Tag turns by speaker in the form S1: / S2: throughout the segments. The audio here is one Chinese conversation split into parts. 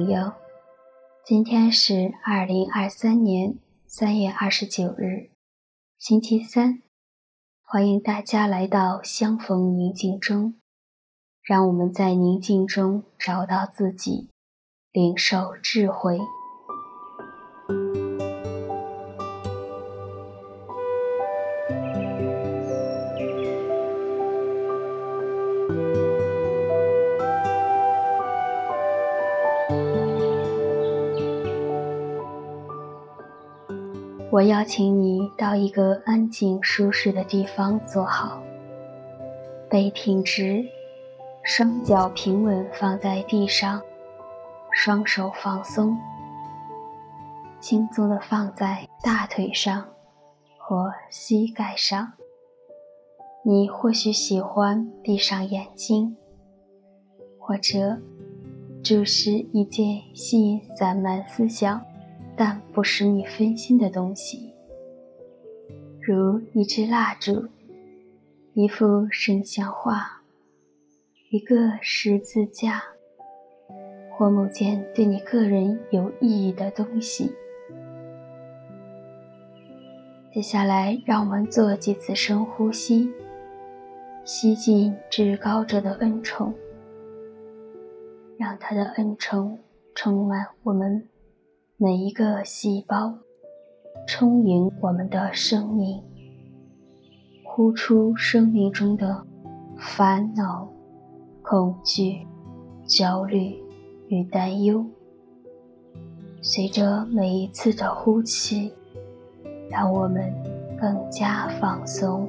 S1: 朋友，今天是二零二三年三月二十九日，星期三。欢迎大家来到相逢宁静中，让我们在宁静中找到自己，领受智慧。我邀请你到一个安静舒适的地方坐好，背挺直，双脚平稳放在地上，双手放松，轻松的放在大腿上或膝盖上。你或许喜欢闭上眼睛，或者注视一件吸引散漫思想，但不使你分心的东西，如一支蜡烛、一幅圣像画、一个十字架，或某件对你个人有意义的东西。接下来，让我们做几次深呼吸，吸进至高者的恩宠，让他的恩宠充满我们。每一个细胞，充盈我们的生命，呼出生命中的烦恼、恐惧、焦虑与担忧。随着每一次的呼气，让我们更加放松。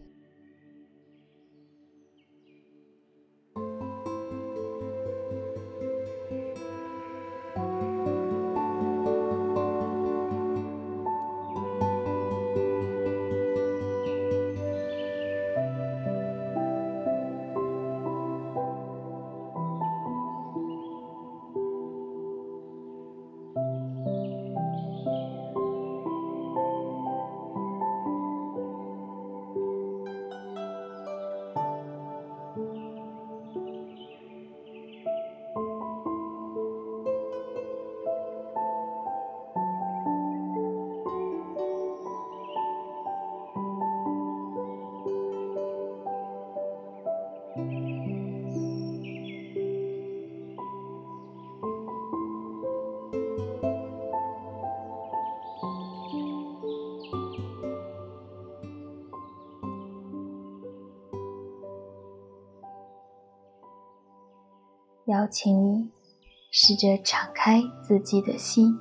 S1: 邀请你试着敞开自己的心，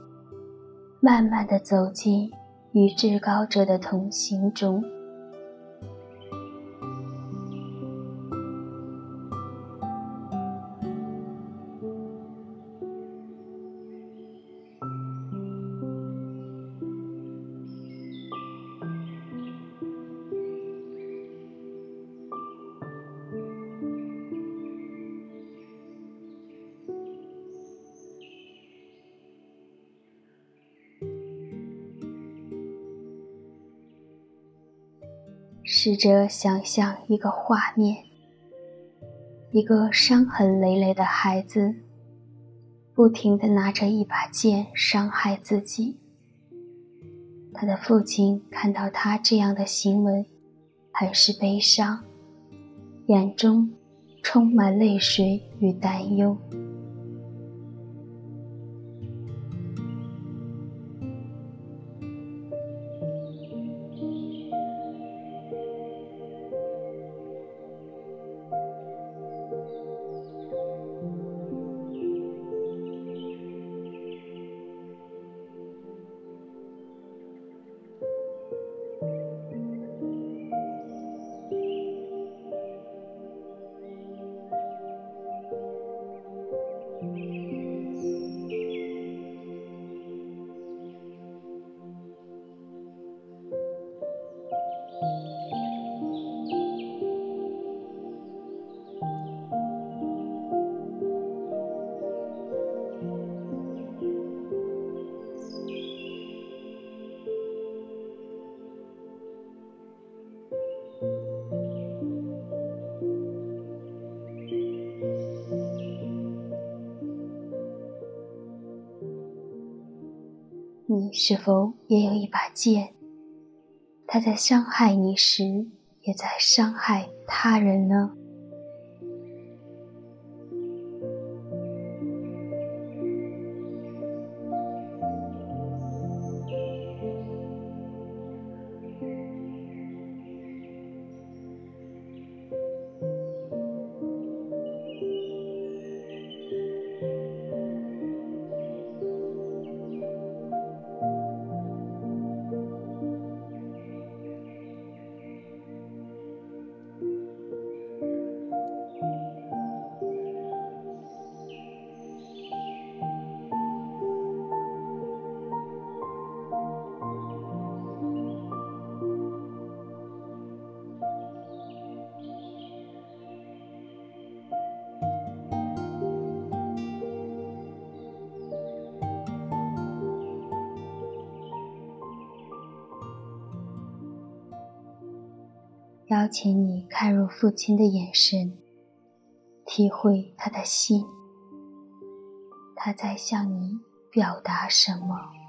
S1: 慢慢的走进与至高者的同行中。试着想象一个画面，一个伤痕累累的孩子，不停地拿着一把剑伤害自己。他的父亲看到他这样的行为，很是悲伤，眼中充满泪水与担忧。是否也有一把剑？他在伤害你时，也在伤害他人呢？邀请你看入父亲的眼神，体会他的心，他在向你表达什么？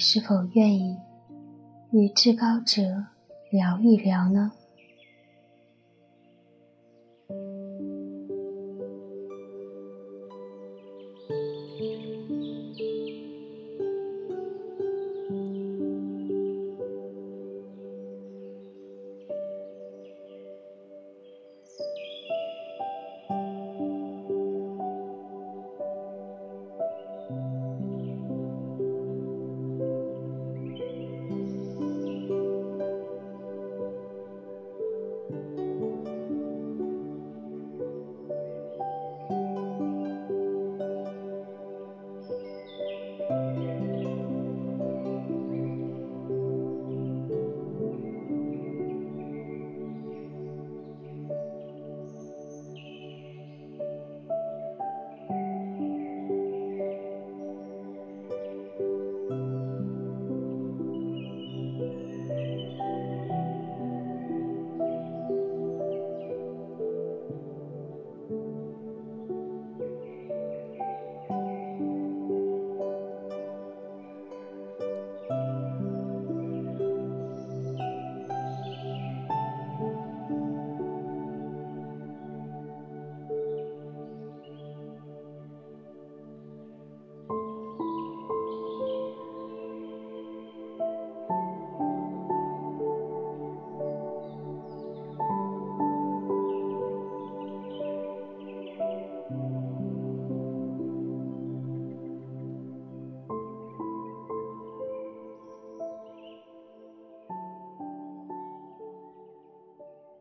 S1: 是否愿意与至高者聊一聊呢？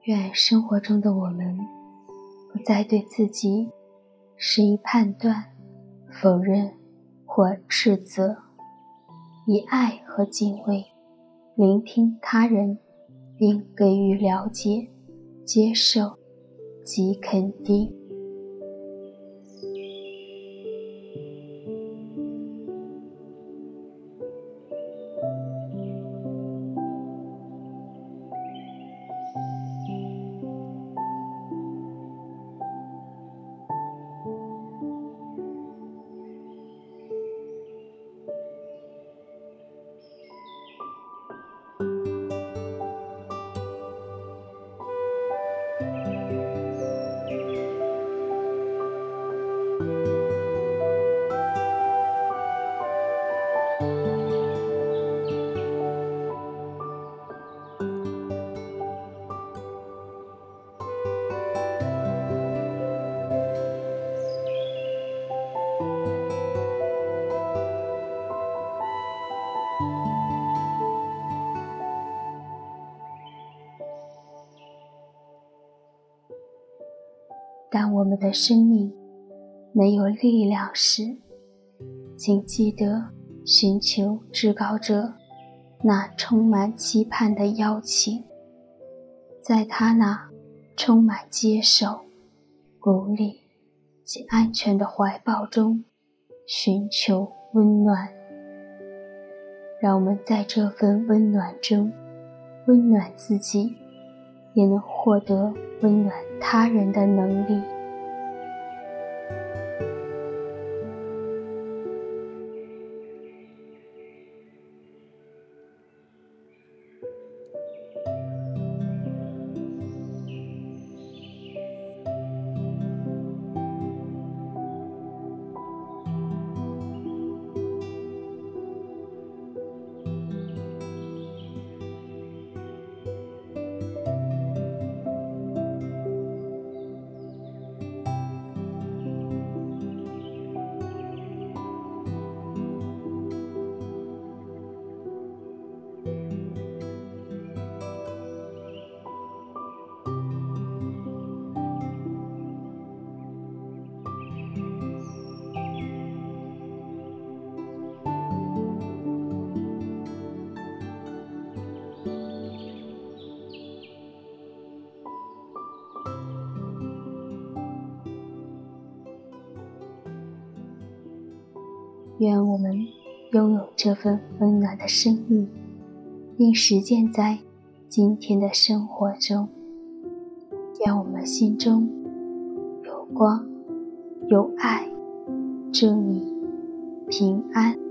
S1: 愿生活中的我们不再对自己施以判断、否认或斥责，以爱和敬畏聆听他人，并给予了解、接受及肯定。当我们的生命没有力量时，请记得寻求至高者那充满期盼的邀请，在他那充满接受、鼓励及安全的怀抱中寻求温暖。让我们在这份温暖中温暖自己，也能获得温暖他人的能力。愿我们拥有这份温暖的生命，并实践在今天的生活中。愿我们心中有光、有爱、祝你、平安。